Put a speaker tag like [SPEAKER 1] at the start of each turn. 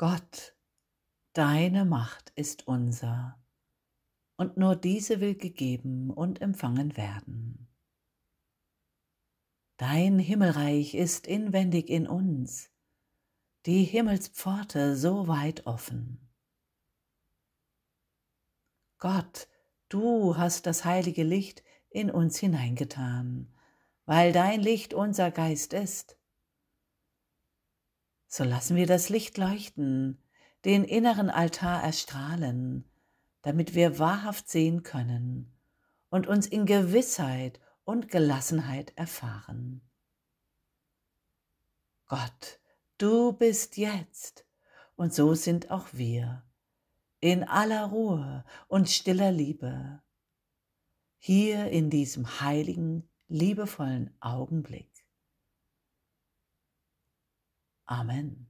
[SPEAKER 1] Gott, deine Macht ist unser, und nur diese will gegeben und empfangen werden. Dein Himmelreich ist inwendig in uns, die Himmelspforte so weit offen. Gott, du hast das heilige Licht in uns hineingetan, weil dein Licht unser Geist ist. So lassen wir das Licht leuchten, den inneren Altar erstrahlen, damit wir wahrhaft sehen können und uns in Gewissheit und Gelassenheit erfahren. Gott, du bist jetzt, und so sind auch wir, in aller Ruhe und stiller Liebe, hier in diesem heiligen, liebevollen Augenblick. Amen.